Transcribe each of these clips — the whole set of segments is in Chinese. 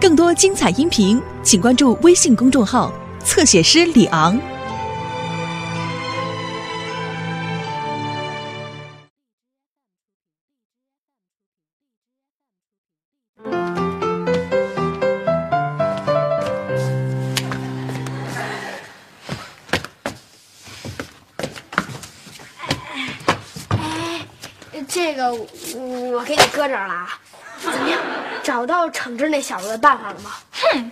更多精彩音频，请关注微信公众号“侧写师李昂”。这个我给你搁这儿了啊，找到惩治那小子的办法了吗？哼，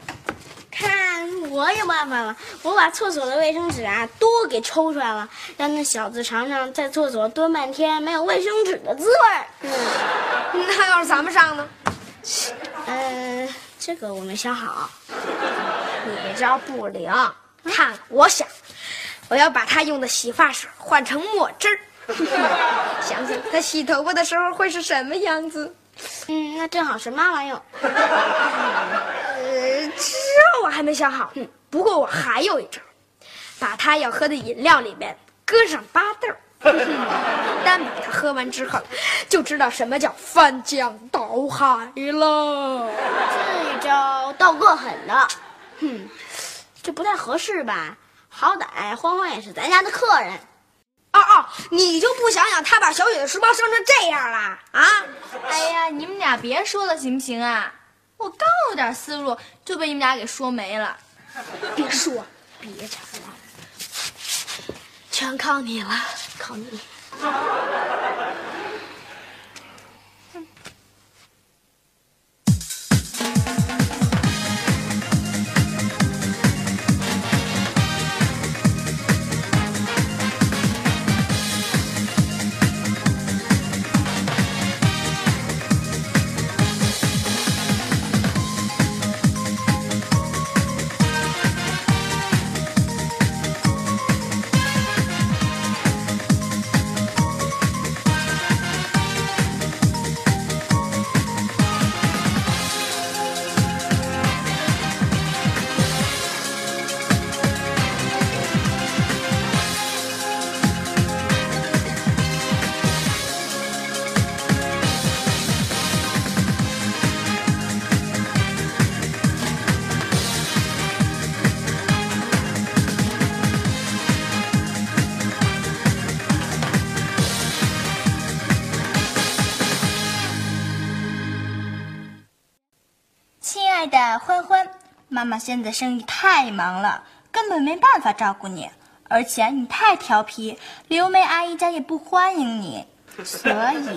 看我有办法了！我把厕所的卫生纸啊都给抽出来了，让那小子尝尝在厕所蹲半天没有卫生纸的滋味。嗯，那要是咱们上呢？呃，这个我没想好。你这招不灵，看我想，我要把他用的洗发水换成墨汁儿。想想他洗头发的时候会是什么样子？嗯，那正好是妈妈用。呃，这我还没想好。嗯，不过我还有一招，把他要喝的饮料里面搁上巴豆 单把他喝完之后，就知道什么叫翻江倒海了。这一招倒够狠的。哼，这不太合适吧？好歹欢欢也是咱家的客人。哦哦，你就不想想他把小雪的书包伤成这样了啊？哎呀，你们俩别说了，行不行啊？我刚有点思路，就被你们俩给说没了。别说，别吵了，全靠你了，靠你。妈妈现在生意太忙了，根本没办法照顾你，而且你太调皮，刘梅阿姨家也不欢迎你，所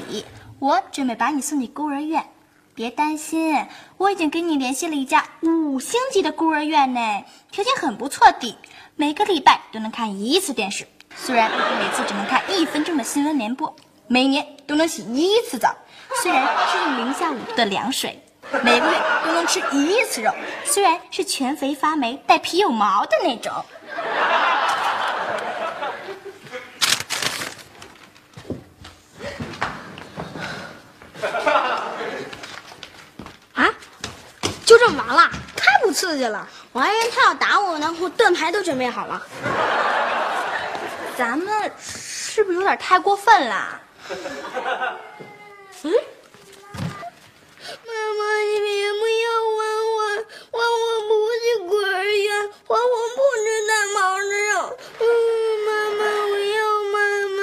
以我准备把你送进孤儿院。别担心，我已经给你联系了一家五星级的孤儿院呢，条件很不错的，每个礼拜都能看一次电视，虽然每次只能看一分钟的新闻联播，每年都能洗一次澡，虽然是用零下五度的凉水。每个月都能吃一次肉，虽然是全肥发霉、带皮有毛的那种。啊，就这么完了？太不刺激了！我还以为他要打我呢，我盾牌都准备好了。咱们是不是有点太过分了？嗯。妈妈，你别不要欢欢，欢欢不去孤儿院，欢欢不吃蛋毛肉。嗯，妈妈，我要妈妈。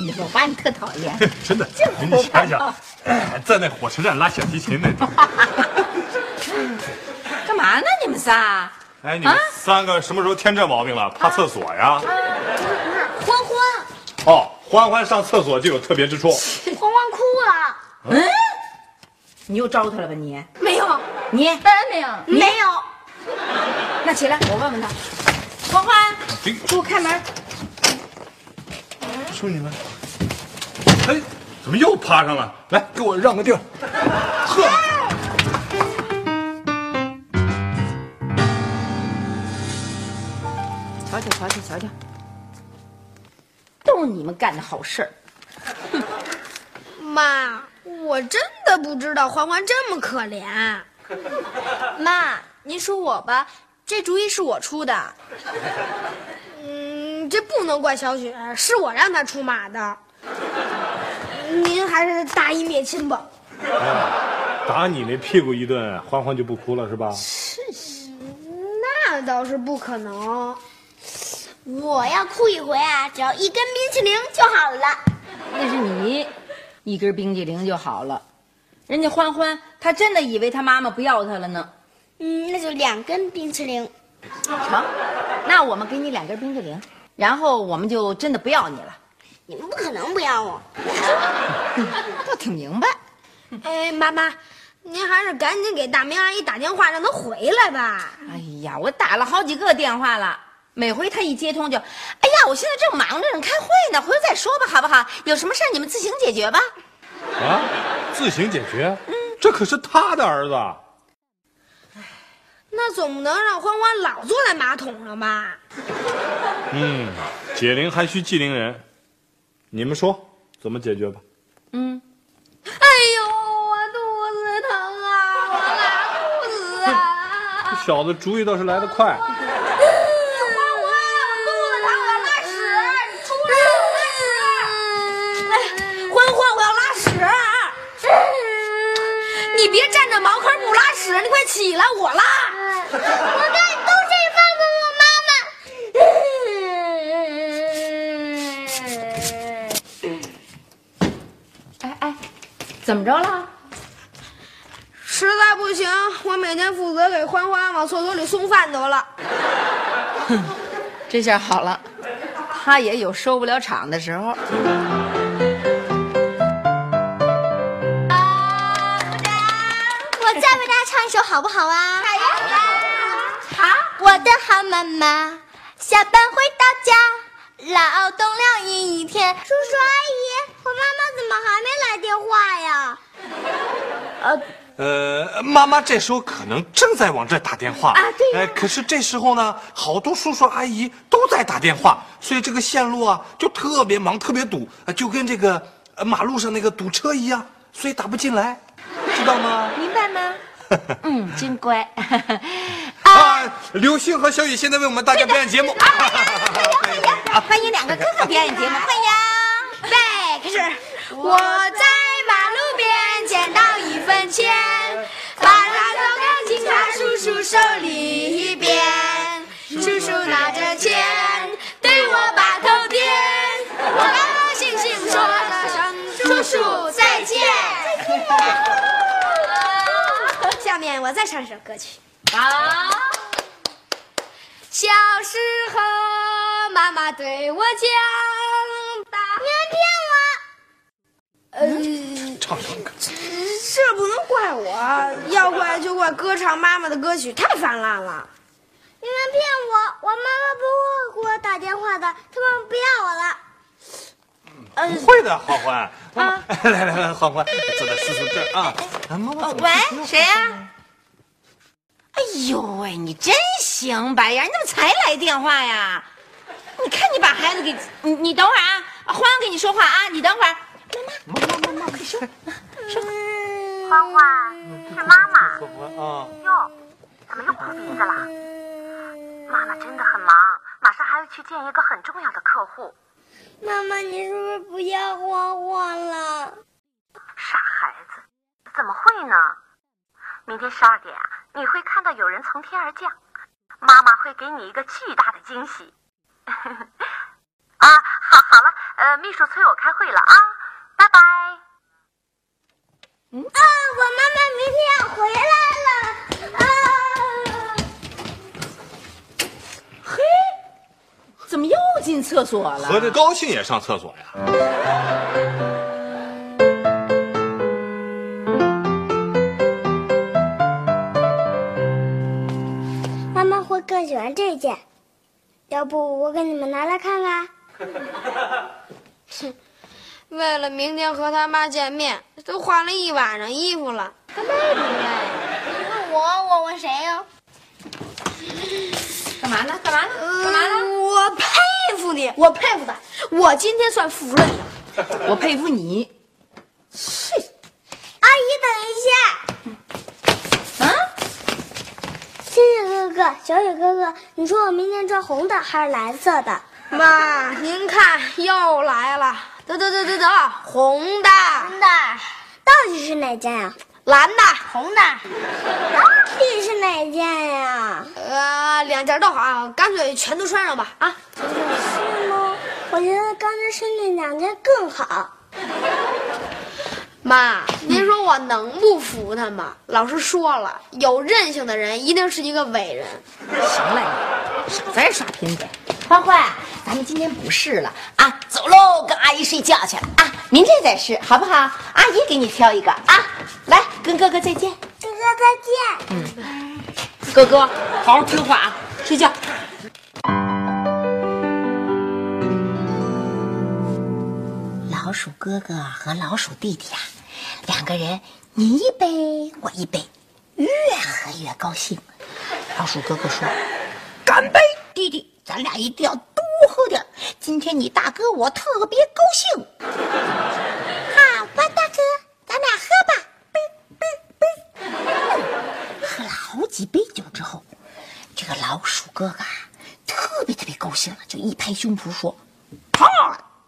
你我爸你特讨厌，真的。你想想，在那火车站拉小提琴那种。干嘛呢？你们仨？哎，你们三个什么时候添这毛病了？怕厕所呀？不是，欢欢。哦，欢欢上厕所就有特别之处。欢欢哭了。嗯。你又招他了吧你？没有，你当然没有，没有。那起来，我问问他。欢欢，给我开门。是你们，哎，怎么又趴上了？来，给我让个地儿。呵。瞧瞧瞧瞧瞧瞧，都是你们干的好事儿。妈。我真的不知道欢欢这么可怜。妈，您说我吧，这主意是我出的。嗯，这不能怪小雪，是我让她出马的。您还是大义灭亲吧。打你那屁股一顿，欢欢就不哭了是吧？那倒是不可能。我要哭一回啊，只要一根冰淇淋就好了。那是你一根冰激凌就好了，人家欢欢他真的以为他妈妈不要他了呢。嗯，那就两根冰淇淋。成，那我们给你两根冰激凌，然后我们就真的不要你了。你们不可能不要我。倒挺明白。哎，妈妈，您还是赶紧给大明阿姨打电话，让她回来吧。哎呀，我打了好几个电话了，每回他一接通就，哎呀，我现在正忙着呢，开会呢，回头再说吧，好不好？有什么事儿你们自行解决吧。啊，自行解决？嗯这可是他的儿子。那总不能让欢欢老坐在马桶上吧？嗯，解铃还须系铃人，你们说怎么解决吧？嗯，哎呦，我肚子疼啊，我拉肚子啊！这小子主意倒是来得快。欢欢，我肚子疼，我要拉屎，你出来，我拉屎！哎，欢欢，我要拉屎！你别站着茅坑不拉屎，你快起来，我拉！我看你都是放过我妈妈。哎哎，怎么着了？实在不行，我每天负责给欢欢往厕所里送饭得了。哼这下好了，他也有收不了场的时候。好不好啊？好呀！好。我的好妈妈，下班回到家，劳动了一天。叔叔阿姨，我妈妈怎么还没来电话呀？呃，呃妈妈这时候可能正在往这打电话啊，对、可是这时候呢，好多叔叔阿姨都在打电话，所以这个线路啊就特别忙，特别堵，呃就跟这个呃马路上那个堵车一样，所以打不进来，知道吗？明白吗？嗯，真乖。啊，刘星和小雨现在为我们大家表演节目。欢迎两个哥哥表演节目，欢迎。备，开始。我在马路边捡到一分钱，把它交给警察叔叔手里边。叔叔拿着钱对我把头点，我高高兴兴说了声叔叔再见。下面我再唱一首歌曲。好。小时候，妈妈对我讲，大你们骗我！呃，唱唱歌。这不能怪我，要怪就怪歌唱妈妈的歌曲太泛滥了。你们骗我！我妈妈不会给我打电话的，他们不要我了。不会的，欢欢。啊，来 来来，欢欢，坐在叔叔这儿啊。啊，妈妈。喂，谁呀、哎呦喂，你真行，白眼，你怎么才来电话呀？你看你把孩子给你，你等会儿啊，欢欢跟你说话啊，你等会儿。妈妈，妈妈，妈妈，快说，说。欢欢，是妈妈。欢欢啊。哟，怎么又哭鼻子了？妈妈真的很忙，马上还要去见一个很重要的客户。妈妈，你是不是不要欢欢了？傻孩子，怎么会呢？明天十二点啊，你会看到有人从天而降，妈妈会给你一个巨大的惊喜。啊，好，好了，呃，秘书催我开会了啊，拜拜。啊，我妈妈明天要回来了。啊！嘿怎么又进厕所了？合着高兴也上厕所呀？要不我给你们拿来看看？为了明天和他妈见面，都换了一晚上衣服了，他累不累？问我，我问谁呀、干嘛呢？干嘛呢？干嘛呢？嗯我佩服你，我佩服他，我今天算服了你。我佩服你。阿姨，等一下。啊？星星哥哥，小雨哥哥，你说我明天穿红的还是蓝色的？妈，您看又来了，得得得得得，红的，红的，到底是哪件呀、蓝的，红的，到底是哪件呀？呃，两件都好，干脆全都穿上吧。啊，是吗？我觉得刚才穿那两件更好。妈，您说我能不服他吗？老师说了，有韧性的人一定是一个伟人。行了，少在这耍贫嘴。欢欢，咱们今天不试了啊，走喽，跟阿姨睡觉去了啊，明天再试好不好？阿姨给你挑一个啊，来，跟哥哥再见。哥哥再见。嗯哥哥，好好听话啊，睡觉。老鼠哥哥和老鼠弟弟啊，两个人你一杯我一杯，越喝越高兴。老鼠哥哥说：“干杯，弟弟，咱俩一定要多喝点。今天你大哥我特别高兴。”好吧，大哥，咱俩喝吧。杯杯杯。喝了好几杯酒之后，这个老鼠哥哥，特别特别高兴了，就一拍胸脯说：“好！”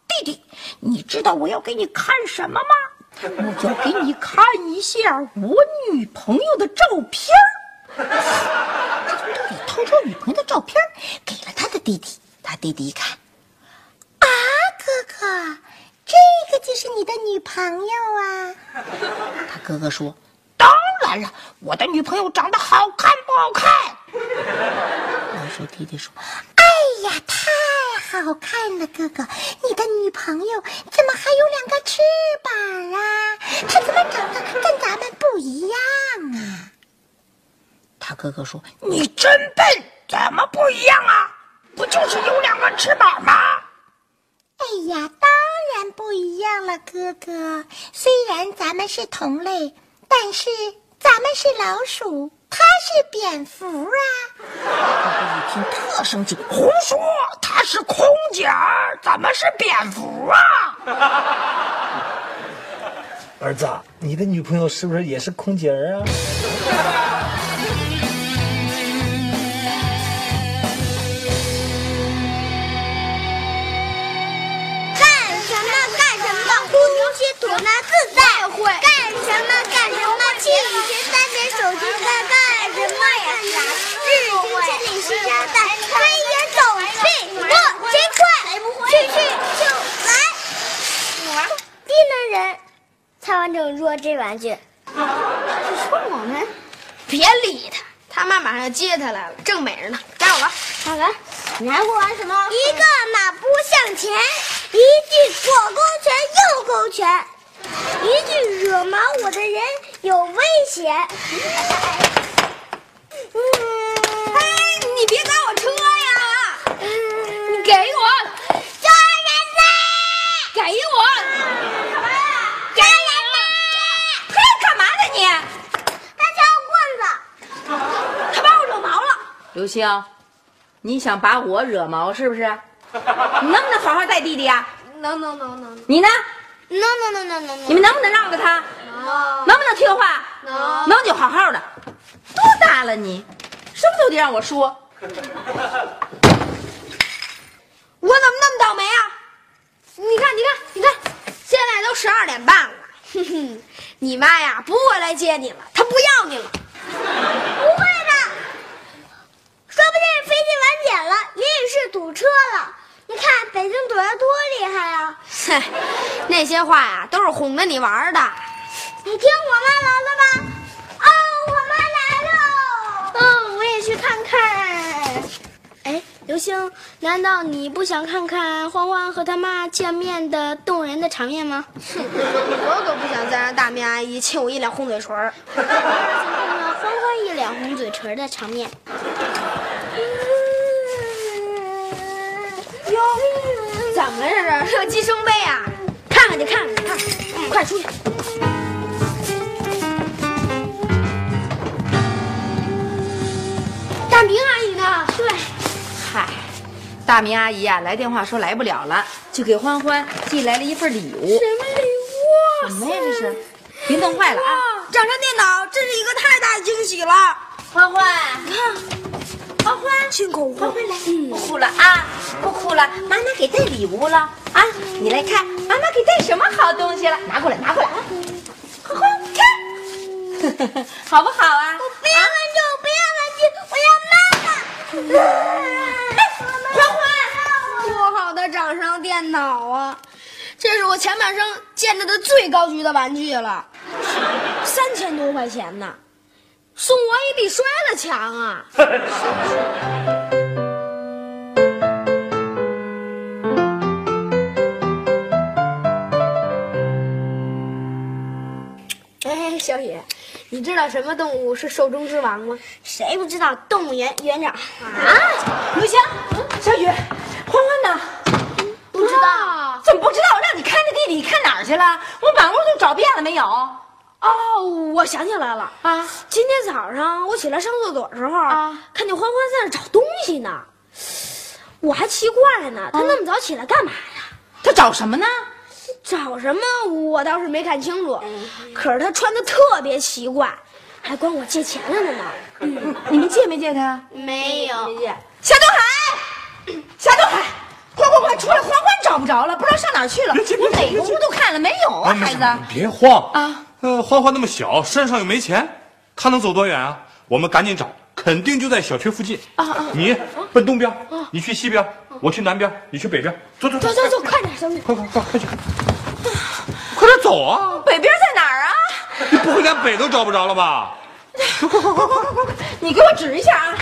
弟弟，你知道我要给你看什么吗？我要给你看一下我女朋友的照片他从兜里掏出女朋友的照片，给了他的弟弟。他弟弟一看，啊，哥哥，这个就是你的女朋友啊？他哥哥说：“当然了，我的女朋友长得好看不好看？”老鼠弟弟说：“哎呀，太……”好看了，哥哥，你的女朋友怎么还有两个翅膀啊？她怎么长得跟咱们不一样啊？他哥哥说：“你真笨，怎么不一样啊？不就是有两个翅膀吗？”哎呀，当然不一样了，哥哥。虽然咱们是同类，但是咱们是老鼠。他是蝙蝠啊！哥哥一听特生气，胡说，他是空姐儿，怎么是蝙蝠啊？儿子，你的女朋友是不是也是空姐儿啊？干什么干什么，呼吸吐纳自在会。干什么？干什么，气宇轩三点手心干干日行千里西山在，飞檐走壁过谁快？去去就来。低能人才完整说这玩句。是说我们？别理他，他妈马上要接他来了，正美着呢。加我吧，好了，你还会玩什么？一个马步向前，一句左勾拳右勾拳，一句惹毛我的人有危险。嗯，哎，你别砸我车呀！你给我，抓人呐！给我，抓人呐！嘿，干嘛呢你？他敲棍子，他把我惹毛了。刘星，你想把我惹毛是不是？你能不能好好带弟弟呀？能能能能。你呢？能能能能能。你们能不能让着他？能。能不能听话？能。能就好好的。多大了你，什么都得让我说。我怎么那么倒霉啊？你看，你看，你看，现在都十二点半了。哼哼，你妈呀不会来接你了，她不要你了。不 会不定飞机晚点了，也许是堵车了。你看北京堵得多厉害啊！哼，那些话呀都是哄着你玩的。你听我妈来了吧？哦，我妈来了。嗯，我也去看看。哎，刘星，难道你不想看看欢欢和他妈见面的动人的场面吗？哼我可不想再让大明阿姨亲我一脸红嘴唇儿。想看看欢欢一脸红嘴唇的场面。哟，怎么了这是？热鸡生杯啊！看看去，看看去，看看，快出去！大明阿姨呢？对，嗨，大明阿姨啊、来电话说来不了了，就给欢欢寄来了一份礼物。什么礼物？什么呀？这是，别弄坏了啊！掌上电脑，这是一个太大的惊喜了！欢欢，你看，欢欢，亲口欢欢来，不哭了啊，不哭了，妈妈给带礼物了啊！你来看，妈妈给带什么好东西了？拿过来，拿过来啊！欢欢，看，好不好啊？我不要玩具，我不要玩具，我要妈妈。欢欢，多好的掌上电脑啊！这是我前半生见着的最高级的玩具了，三千多块钱呢，送我也比摔了强啊！哎，小雪，你知道什么动物是兽中之王吗？谁不知道动物园园长啊？刘翔，小雨，欢欢呢？不知道。怎么不知道？我让你看着弟弟，看哪儿去了？我满屋都找遍了，没有。哦，我想起来了啊！今天早上我起来上厕所的时候啊，看见欢欢在那找东西呢，我还奇怪呢，他那么早起来干嘛呀？他找什么呢？找什么我倒是没看清楚，可是他穿的特别奇怪，还管我借钱来了呢。嗯，你们借没借他？没有。没借。夏东海，夏东海，快快快出来！欢欢找不着了，不知道上哪儿去了。我每个屋都看了，没有啊，孩子。你别慌啊！呃，欢欢那么小，身上又没钱，他能走多远啊？我们赶紧找，肯定就在小区附近。啊啊！你奔东边，你去西边，我去南边，你去北边。走走走走走，快点，小米，快快快快去！快点走啊！北边在哪儿啊？你不会连北都找不着了吧？你给我指一下啊！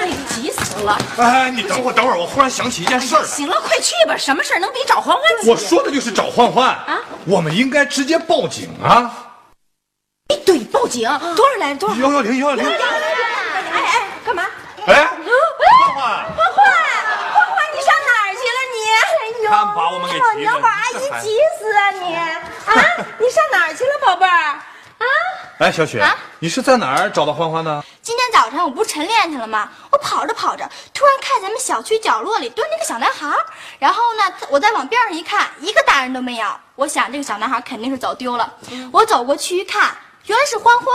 哎呀，急死了！哎，你等会儿等会儿，我忽然想起一件事儿来。行了，快去吧！什么事儿能比找欢欢急？我说的就是找欢欢啊！我们应该直接报警啊！哎，对，报警！多少来？多少？幺幺零幺幺零！哎哎，干嘛？哎，欢欢，欢欢，欢欢，你上哪儿去了你？哎呦，看把我们给急的你要把阿姨急死啊你！啊，你上哪儿去了，宝贝儿？啊？哎，小雪，你是在哪儿找到欢欢的？今天早上我不是晨练去了吗？我跑着跑着，突然看咱们小区角落里蹲着个小男孩，然后呢，我再往边上一看，一个大人都没有。我想这个小男孩肯定是走丢了。我走过去一看，原来是欢欢，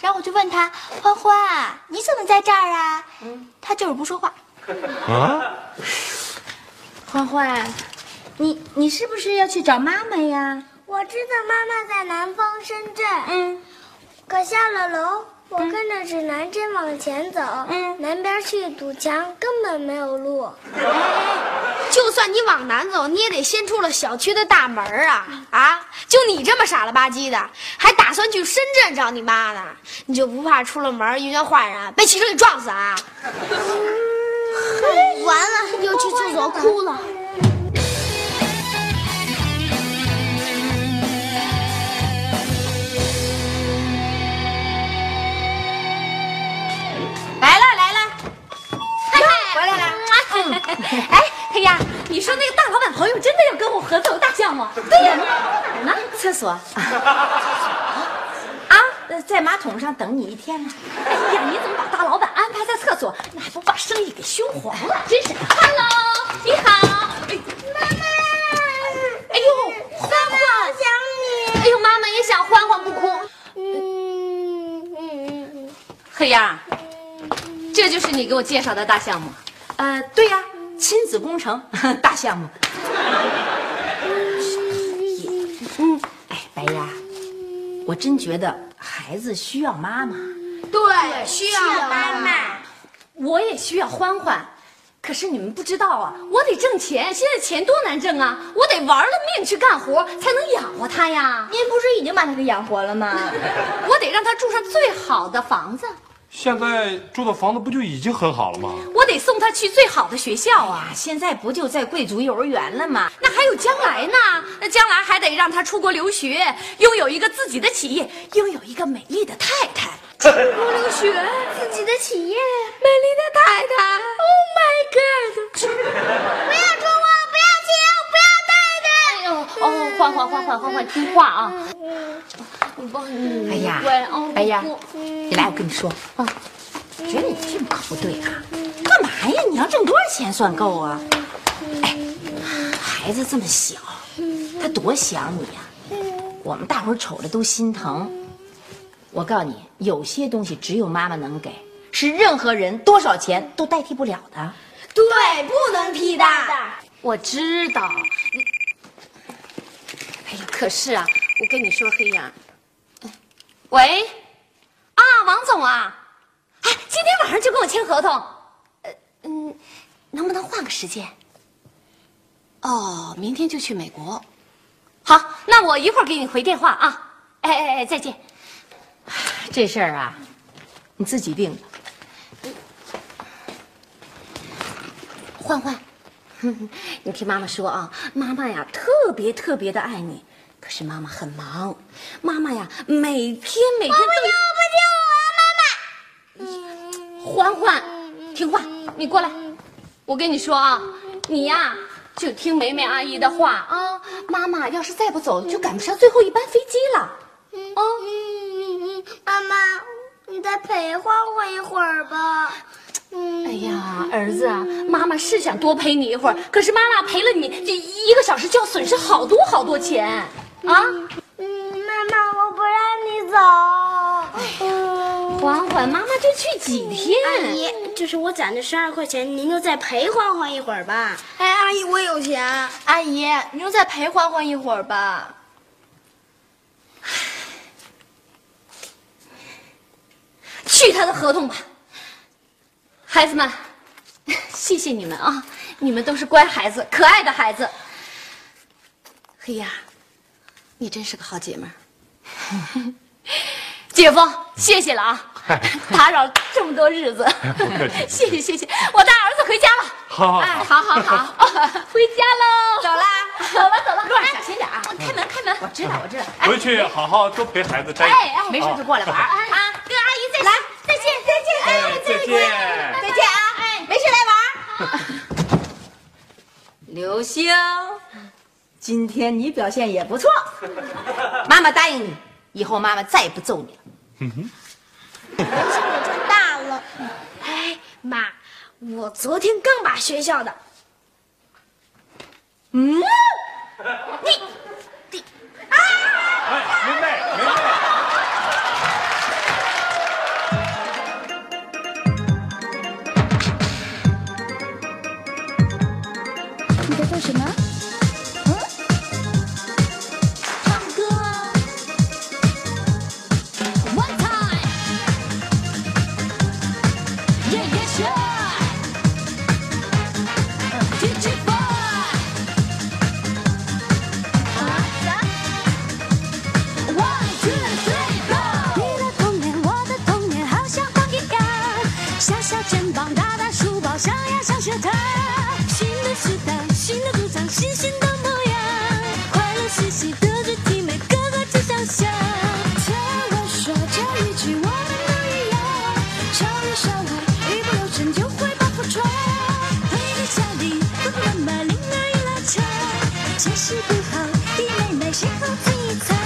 然后我就问他：“欢欢，你怎么在这儿啊？”他就是不说话。啊？欢欢，你你是不是要去找妈妈呀？我知道妈妈在南方深圳。嗯，可下了楼，我跟着指南针往前走。嗯，南边是一堵墙，根本没有路。就算你往南走，你也得先出了小区的大门啊！啊，就你这么傻了吧唧的，还打算去深圳找你妈呢？你就不怕出了门遇见坏人，被汽车给撞死啊？完了，又去厕所哭了 哎，黑丫，你说那个大老板朋友真的要跟我合作大项目？对呀，哪儿呢？厕所啊，呃在马桶上等你一天呢。哎呀，你怎么把大老板安排在厕所？那还不把生意给熏黄了？真是！Hello，你好，哎妈妈，哎呦，欢欢，想你。哎呦，妈妈也想欢欢不哭。嗯嗯嗯黑丫，这就是你给我介绍的大项目。呃，对呀，亲子工程大项目。嗯，哎，白鸭，我真觉得孩子需要妈妈。对，需要妈妈。我也需要欢欢，可是你们不知道啊，我得挣钱，现在钱多难挣啊，我得玩了命去干活才能养活他呀。您不是已经把他给养活了吗？我得让他住上最好的房子，现在住的房子不就已经很好了吗？我得送他去最好的学校啊。现在不就在贵族幼儿园了吗？那还有将来呢？那将来还得让他出国留学，拥有一个自己的企业，拥有一个美丽的太太。出国留学，自己的企业。美丽的太太。Oh my god！不要说我，哦，换换换换换换，听话啊！哎呀，哎呀，你来，我跟你说啊，觉得你这么可不对啊，干嘛呀？你要挣多少钱算够啊？哎，孩子这么小，他多想你呀、我们大伙儿瞅着都心疼。我告诉你，有些东西只有妈妈能给，是任何人多少钱都代替不了的。对，不能替代。我知道。哎呀，可是啊，我跟你说，黑呀，喂，啊，王总啊，哎，今天晚上就跟我签合同，呃，嗯，能不能换个时间？哦，明天就去美国。好，那我一会儿给你回电话啊。哎哎哎，再见。这事儿啊，你自己定吧。欢欢，你听妈妈说啊，妈妈呀特别特别的爱你，可是妈妈很忙，妈妈呀每天每天都。不听我，妈妈。欢欢，听话，你过来。我跟你说啊，你呀就听梅梅阿姨的话啊。妈妈要是再不走，就赶不上最后一班飞机了。哦，妈妈，你再陪欢欢一会儿吧。哎呀，儿子啊，妈妈是想多陪你一会儿，可是妈妈陪了你这一个小时就要损失好多好多钱啊。嗯，妈妈，我不让你走。欢欢，妈妈就去几天？阿姨，就是我攒的十二块钱，您就再陪欢欢一会儿吧。哎，阿姨，我有钱。阿姨，您就再陪欢欢一会儿吧。去他的合同吧，孩子们，谢谢你们啊！你们都是乖孩子，可爱的孩子。黑呀，你真是个好姐妹儿。姐夫，谢谢了啊！打扰这么多日子，谢谢谢谢。我带儿子回家了。好，哎，好好好，回家喽。走啦，走了走了，路上小心点啊！开门开门。我知道我知道。回去好好多陪孩子摘。哎哎，没事就过来玩啊！跟阿姨再来，再见再见，哎，再见，再见啊！哎，没事来玩。刘星，今天你表现也不错，妈妈答应你，以后妈妈再也不揍你了。长大了。哎，妈，我昨天刚把学校的，嗯，哎，梅梅，梅梅。你什么？这是不好，弟妹妹谁后最惨？